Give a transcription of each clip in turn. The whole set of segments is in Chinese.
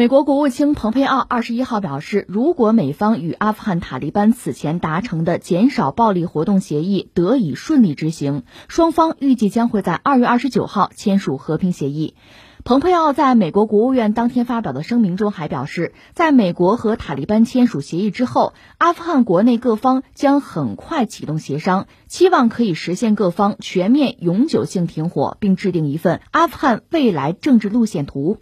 美国国务卿蓬佩奥二十一号表示，如果美方与阿富汗塔利班此前达成的减少暴力活动协议得以顺利执行，双方预计将会在二月二十九号签署和平协议。蓬佩奥在美国国务院当天发表的声明中还表示，在美国和塔利班签署协议之后，阿富汗国内各方将很快启动协商，期望可以实现各方全面永久性停火，并制定一份阿富汗未来政治路线图。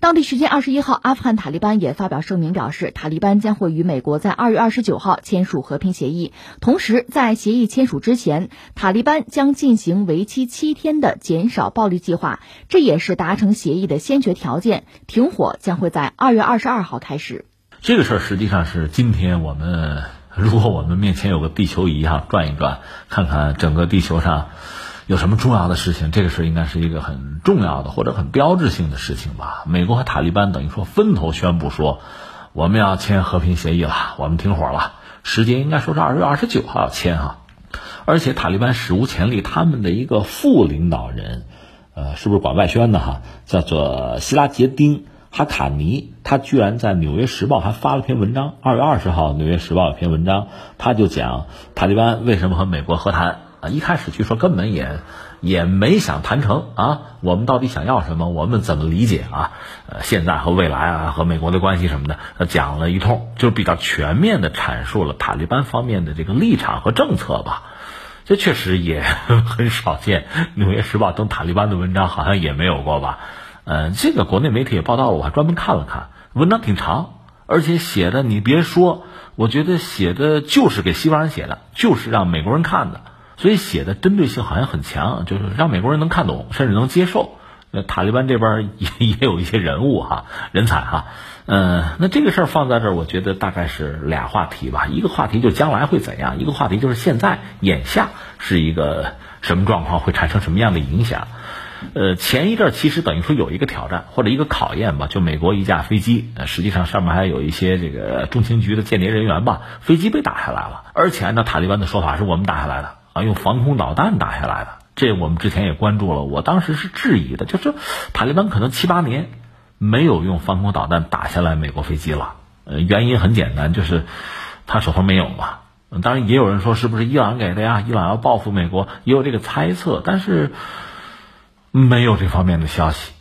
当地时间二十一号，阿富汗塔利班也发表声明表示，塔利班将会与美国在二月二十九号签署和平协议。同时，在协议签署之前，塔利班将进行为期七天的减少暴力计划，这也是达成协议的先决条件。停火将会在二月二十二号开始。这个事儿实际上是今天我们，如果我们面前有个地球仪哈，转一转，看看整个地球上。有什么重要的事情？这个事应该是一个很重要的或者很标志性的事情吧。美国和塔利班等于说分头宣布说，我们要签和平协议了，我们停火了。时间应该说是二月二十九号要签哈。而且塔利班史无前例，他们的一个副领导人，呃，是不是管外宣的哈？叫做希拉杰丁哈卡尼，他居然在《纽约时报》还发了篇文章。二月二十号，《纽约时报》有篇文章，他就讲塔利班为什么和美国和谈。啊，一开始据说根本也也没想谈成啊。我们到底想要什么？我们怎么理解啊？呃，现在和未来啊，和美国的关系什么的，讲了一通，就比较全面的阐述了塔利班方面的这个立场和政策吧。这确实也 很少见，《纽约时报》登塔利班的文章好像也没有过吧？嗯，这个国内媒体也报道了，我还专门看了看，文章挺长，而且写的你别说，我觉得写的就是给西方人写的，就是让美国人看的。所以写的针对性好像很强，就是让美国人能看懂，甚至能接受。那塔利班这边也 也有一些人物哈，人才哈。嗯，那这个事儿放在这儿，我觉得大概是俩话题吧。一个话题就将来会怎样，一个话题就是现在眼下是一个什么状况，会产生什么样的影响。呃，前一阵其实等于说有一个挑战或者一个考验吧，就美国一架飞机，实际上上面还有一些这个中情局的间谍人员吧，飞机被打下来了，而且按照塔利班的说法是我们打下来的。啊，用防空导弹打下来的，这我们之前也关注了。我当时是质疑的，就是塔利班可能七八年没有用防空导弹打下来美国飞机了。呃，原因很简单，就是他手头没有嘛。当然也有人说是不是伊朗给的呀？伊朗要报复美国，也有这个猜测，但是没有这方面的消息，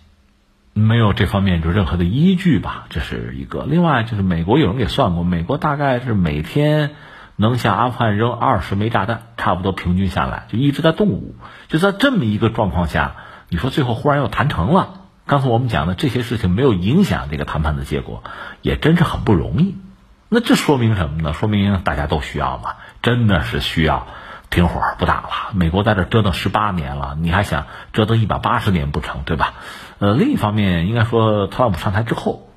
没有这方面就任何的依据吧。这是一个。另外就是美国有人给算过，美国大概是每天。能向阿富汗扔二十枚炸弹，差不多平均下来就一直在动武。就在这么一个状况下，你说最后忽然又谈成了，刚才我们讲的这些事情没有影响这个谈判的结果，也真是很不容易。那这说明什么呢？说明大家都需要嘛，真的是需要停火不打了。美国在这折腾十八年了，你还想折腾一百八十年不成，对吧？呃，另一方面，应该说特朗普上台之后。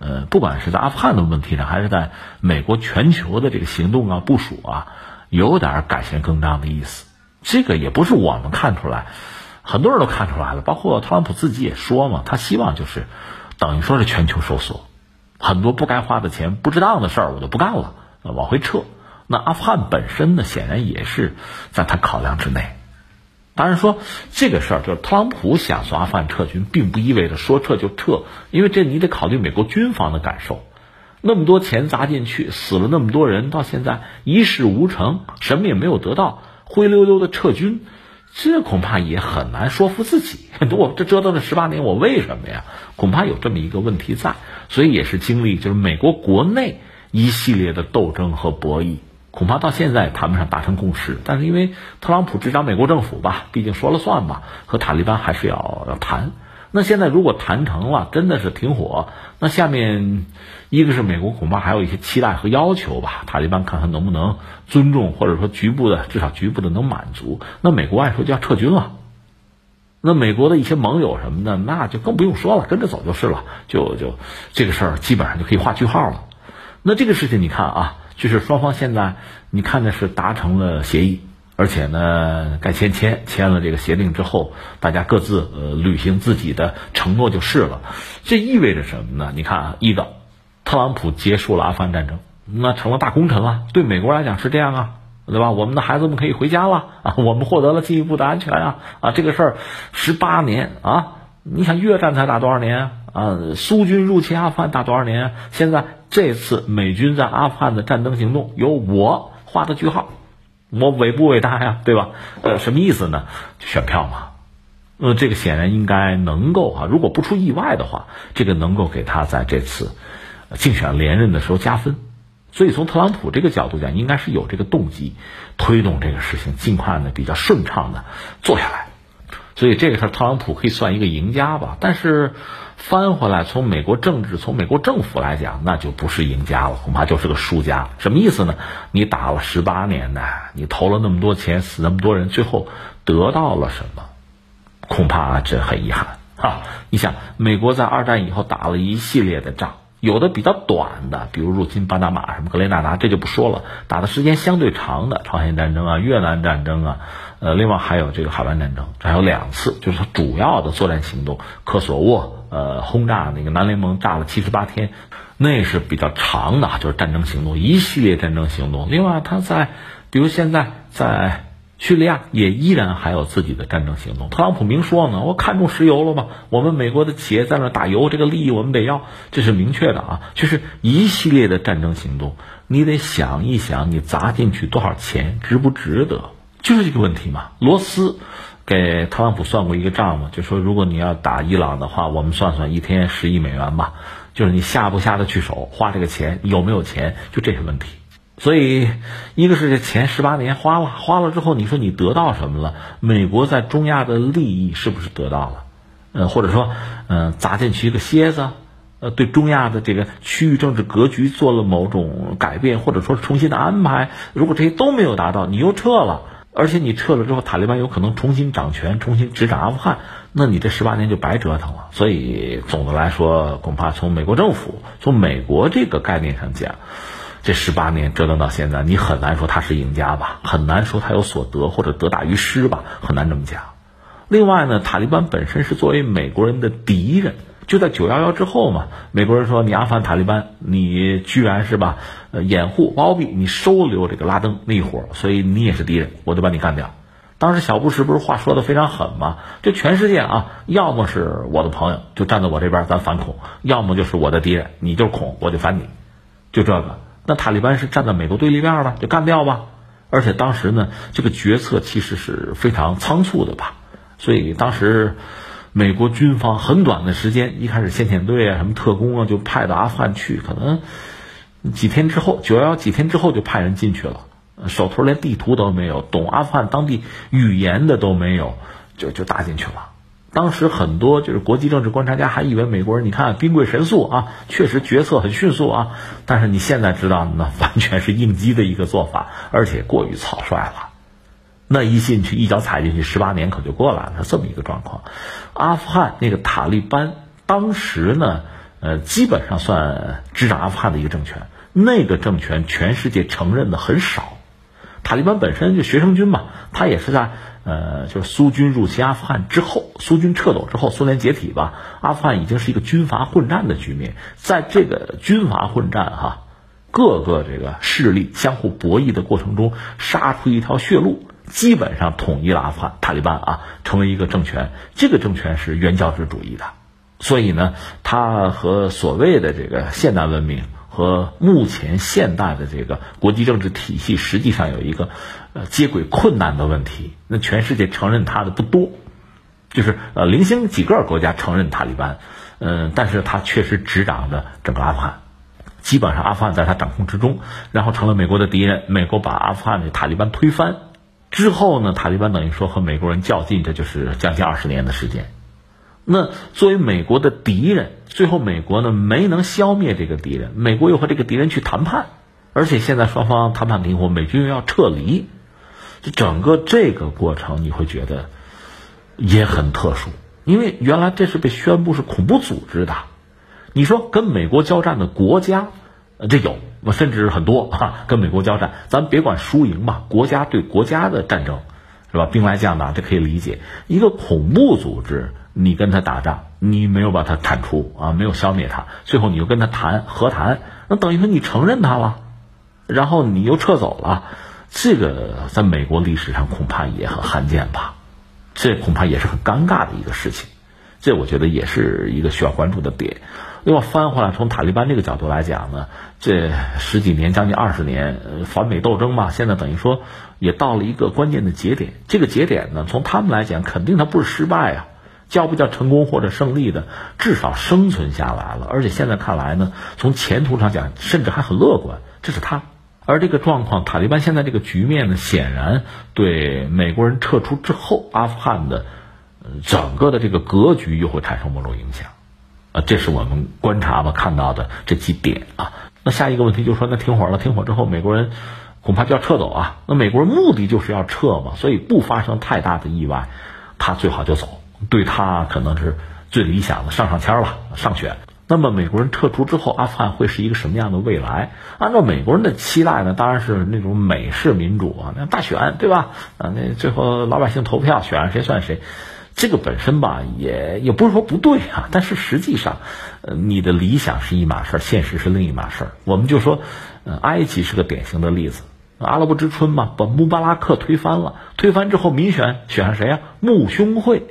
呃，不管是在阿富汗的问题上，还是在美国全球的这个行动啊、部署啊，有点改弦更张的意思。这个也不是我们看出来，很多人都看出来了。包括特朗普自己也说嘛，他希望就是等于说是全球收缩，很多不该花的钱、不值当的事儿我就不干了，往回撤。那阿富汗本身呢，显然也是在他考量之内。当然说这个事儿，就是特朗普想从阿富汗撤军，并不意味着说撤就撤，因为这你得考虑美国军方的感受。那么多钱砸进去，死了那么多人，到现在一事无成，什么也没有得到，灰溜溜的撤军，这恐怕也很难说服自己。我这折腾了十八年，我为什么呀？恐怕有这么一个问题在，所以也是经历就是美国国内一系列的斗争和博弈。恐怕到现在谈不上达成共识，但是因为特朗普执掌美国政府吧，毕竟说了算嘛，和塔利班还是要要谈。那现在如果谈成了，真的是停火，那下面一个是美国恐怕还有一些期待和要求吧，塔利班看看能不能尊重，或者说局部的至少局部的能满足。那美国按说就要撤军了，那美国的一些盟友什么的，那就更不用说了，跟着走就是了，就就这个事儿基本上就可以画句号了。那这个事情你看啊。就是双方现在，你看的是达成了协议，而且呢，该签签签了这个协定之后，大家各自呃履行自己的承诺就是了。这意味着什么呢？你看啊，一个，特朗普结束了阿富汗战争，那成了大功臣了。对美国来讲是这样啊，对吧？我们的孩子们可以回家了啊，我们获得了进一步的安全啊啊！这个事儿十八年啊，你想越战才打多少年啊？啊，苏军入侵阿富汗打多少年？现在这次美军在阿富汗的战争行动由我画的句号，我伟不伟大呀？对吧？呃，什么意思呢？选票嘛。呃，这个显然应该能够啊，如果不出意外的话，这个能够给他在这次竞选连任的时候加分。所以从特朗普这个角度讲，应该是有这个动机推动这个事情尽快的比较顺畅的做下来。所以这个事儿，特朗普可以算一个赢家吧。但是翻回来，从美国政治、从美国政府来讲，那就不是赢家了，恐怕就是个输家。什么意思呢？你打了十八年的，你投了那么多钱，死那么多人，最后得到了什么？恐怕这很遗憾啊！你想，美国在二战以后打了一系列的仗，有的比较短的，比如入侵巴拿马、什么格雷纳达，这就不说了；打的时间相对长的，朝鲜战争啊、越南战争啊，呃，另外还有这个海湾战争，这还有两次，就是它主要的作战行动，科索沃呃轰炸那个南联盟炸了七十八天，那是比较长的，就是战争行动，一系列战争行动。另外，他在比如现在在。叙利亚也依然还有自己的战争行动。特朗普明说呢，我看中石油了吗？我们美国的企业在那打油，这个利益我们得要，这是明确的啊。就是一系列的战争行动，你得想一想，你砸进去多少钱，值不值得？就是这个问题嘛。罗斯给特朗普算过一个账嘛，就说如果你要打伊朗的话，我们算算一天十亿美元吧，就是你下不下得去手，花这个钱有没有钱，就这些问题。所以，一个是这前十八年花了，花了之后，你说你得到什么了？美国在中亚的利益是不是得到了？呃，或者说，嗯，砸进去一个楔子，呃，对中亚的这个区域政治格局做了某种改变，或者说重新的安排。如果这些都没有达到，你又撤了，而且你撤了之后，塔利班有可能重新掌权，重新执掌阿富汗，那你这十八年就白折腾了。所以，总的来说，恐怕从美国政府、从美国这个概念上讲。这十八年折腾到现在，你很难说他是赢家吧？很难说他有所得或者得大于失吧？很难这么讲。另外呢，塔利班本身是作为美国人的敌人，就在九幺幺之后嘛，美国人说你阿富汗塔利班，你居然是吧？呃，掩护包庇你收留这个拉登那一伙，所以你也是敌人，我就把你干掉。当时小布什不是话说的非常狠吗？就全世界啊，要么是我的朋友，就站在我这边，咱反恐；要么就是我的敌人，你就是恐，我就反你，就这个。那塔利班是站在美国对立面了，就干掉吧。而且当时呢，这个决策其实是非常仓促的吧。所以当时美国军方很短的时间，一开始先遣队啊、什么特工啊，就派到阿富汗去。可能几天之后，九幺幺几天之后就派人进去了，手头连地图都没有，懂阿富汗当地语言的都没有，就就打进去了。当时很多就是国际政治观察家还以为美国人，你看兵贵神速啊，确实决策很迅速啊。但是你现在知道，那完全是应激的一个做法，而且过于草率了。那一进去，一脚踩进去，十八年可就过来了，这么一个状况。阿富汗那个塔利班当时呢，呃，基本上算执掌阿富汗的一个政权，那个政权全世界承认的很少。塔利班本身就学生军嘛，他也是在。呃，就是苏军入侵阿富汗之后，苏军撤走之后，苏联解体吧，阿富汗已经是一个军阀混战的局面。在这个军阀混战哈，各个这个势力相互博弈的过程中，杀出一条血路，基本上统一了阿富汗，塔利班啊，成为一个政权。这个政权是原教旨主义的，所以呢，它和所谓的这个现代文明。和目前现代的这个国际政治体系实际上有一个呃接轨困难的问题。那全世界承认他的不多，就是呃零星几个国家承认塔利班，嗯，但是他确实执掌着整个阿富汗，基本上阿富汗在他掌控之中，然后成了美国的敌人。美国把阿富汗的塔利班推翻之后呢，塔利班等于说和美国人较劲，这就是将近二十年的时间。那作为美国的敌人，最后美国呢没能消灭这个敌人，美国又和这个敌人去谈判，而且现在双方谈判停火，美军又要撤离，就整个这个过程你会觉得也很特殊，因为原来这是被宣布是恐怖组织的，你说跟美国交战的国家，这有，甚至很多哈，跟美国交战，咱别管输赢吧，国家对国家的战争，是吧？兵来将挡，这可以理解，一个恐怖组织。你跟他打仗，你没有把他铲除啊，没有消灭他，最后你又跟他谈和谈，那等于说你承认他了，然后你又撤走了，这个在美国历史上恐怕也很罕见吧，这恐怕也是很尴尬的一个事情。这我觉得也是一个需要关注的点。另外翻回来，从塔利班这个角度来讲呢，这十几年、将近二十年反美斗争嘛，现在等于说也到了一个关键的节点。这个节点呢，从他们来讲，肯定它不是失败啊，叫不叫成功或者胜利的，至少生存下来了。而且现在看来呢，从前途上讲，甚至还很乐观。这是他。而这个状况，塔利班现在这个局面呢，显然对美国人撤出之后，阿富汗的整个的这个格局又会产生某种影响。啊，这是我们观察吧看到的这几点啊。那下一个问题就是说，那停火了，停火之后，美国人恐怕就要撤走啊。那美国人目的就是要撤嘛，所以不发生太大的意外，他最好就走，对他可能是最理想的上上签了，上选。那么美国人撤出之后，阿富汗会是一个什么样的未来？按照美国人的期待呢，当然是那种美式民主啊，那大选对吧？啊，那最后老百姓投票选谁算谁。这个本身吧，也也不是说不对啊，但是实际上，呃，你的理想是一码事儿，现实是另一码事儿。我们就说，呃，埃及是个典型的例子，阿拉伯之春嘛，把穆巴拉克推翻了，推翻之后民选选上谁呀？穆兄会，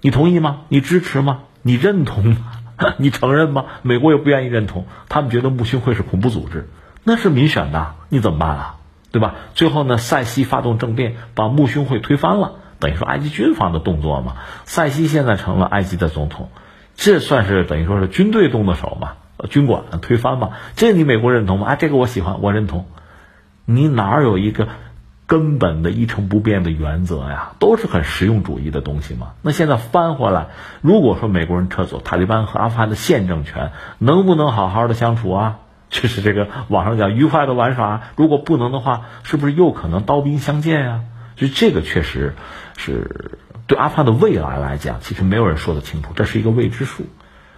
你同意吗？你支持吗？你认同吗？你承认吗？美国也不愿意认同，他们觉得穆兄会是恐怖组织，那是民选的，你怎么办啊？对吧？最后呢，塞西发动政变，把穆兄会推翻了。等于说埃及军方的动作嘛，塞西现在成了埃及的总统，这算是等于说是军队动的手嘛，呃军管推翻嘛，这你美国认同吗？啊，这个我喜欢，我认同。你哪有一个根本的一成不变的原则呀？都是很实用主义的东西嘛。那现在翻回来，如果说美国人撤走，塔利班和阿富汗的现政权能不能好好的相处啊？就是这个网上讲愉快的玩耍，如果不能的话，是不是又可能刀兵相见呀？就这个确实是对阿富汗的未来来讲，其实没有人说得清楚，这是一个未知数。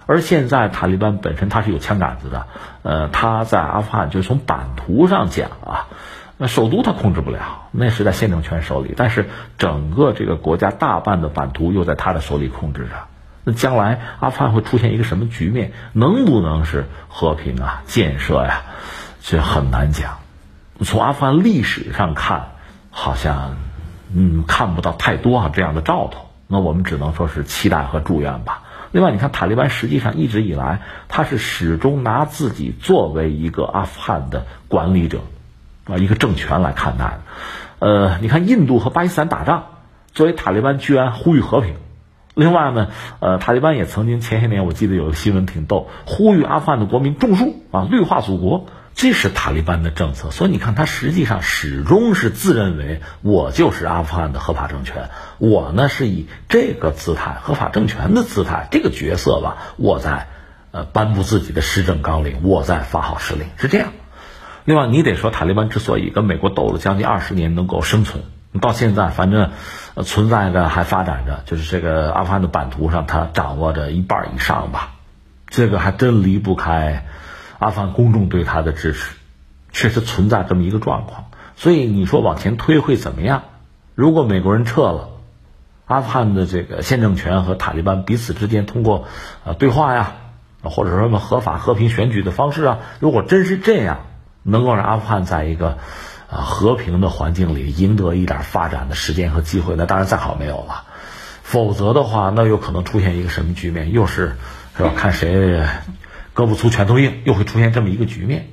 而现在塔利班本身它是有枪杆子的，呃，他在阿富汗就是从版图上讲啊，那首都他控制不了，那是在宪政权手里，但是整个这个国家大半的版图又在他的手里控制着。那将来阿富汗会出现一个什么局面？能不能是和平啊、建设呀？这很难讲。从阿富汗历史上看，好像。嗯，看不到太多啊这样的兆头，那我们只能说是期待和祝愿吧。另外，你看塔利班实际上一直以来，他是始终拿自己作为一个阿富汗的管理者，啊，一个政权来看待。呃，你看印度和巴基斯坦打仗，作为塔利班居然呼吁和平。另外呢，呃，塔利班也曾经前些年我记得有个新闻挺逗，呼吁阿富汗的国民种树啊，绿化祖国。这是塔利班的政策，所以你看，他实际上始终是自认为我就是阿富汗的合法政权，我呢是以这个姿态、合法政权的姿态、这个角色吧，我在呃颁布自己的施政纲领，我在发号施令，是这样。另外，你得说塔利班之所以跟美国斗了将近二十年能够生存，到现在反正存在着还发展着，就是这个阿富汗的版图上，他掌握着一半以上吧，这个还真离不开。阿富汗公众对他的支持，确实存在这么一个状况，所以你说往前推会怎么样？如果美国人撤了，阿富汗的这个现政权和塔利班彼此之间通过呃对话呀，或者说什么合法和平选举的方式啊，如果真是这样，能够让阿富汗在一个啊和平的环境里赢得一点发展的时间和机会，那当然再好没有了。否则的话，那有可能出现一个什么局面？又是是吧？看谁。胳膊粗拳头硬，又会出现这么一个局面。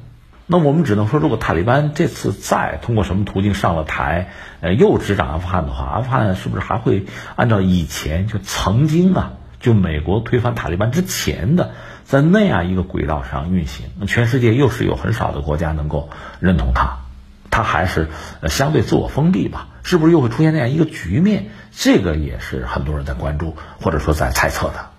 那我们只能说，如果塔利班这次再通过什么途径上了台，呃，又执掌阿富汗的话，阿富汗是不是还会按照以前就曾经啊，就美国推翻塔利班之前的，在那样一个轨道上运行？全世界又是有很少的国家能够认同他，他还是相对自我封闭吧？是不是又会出现那样一个局面？这个也是很多人在关注或者说在猜测的。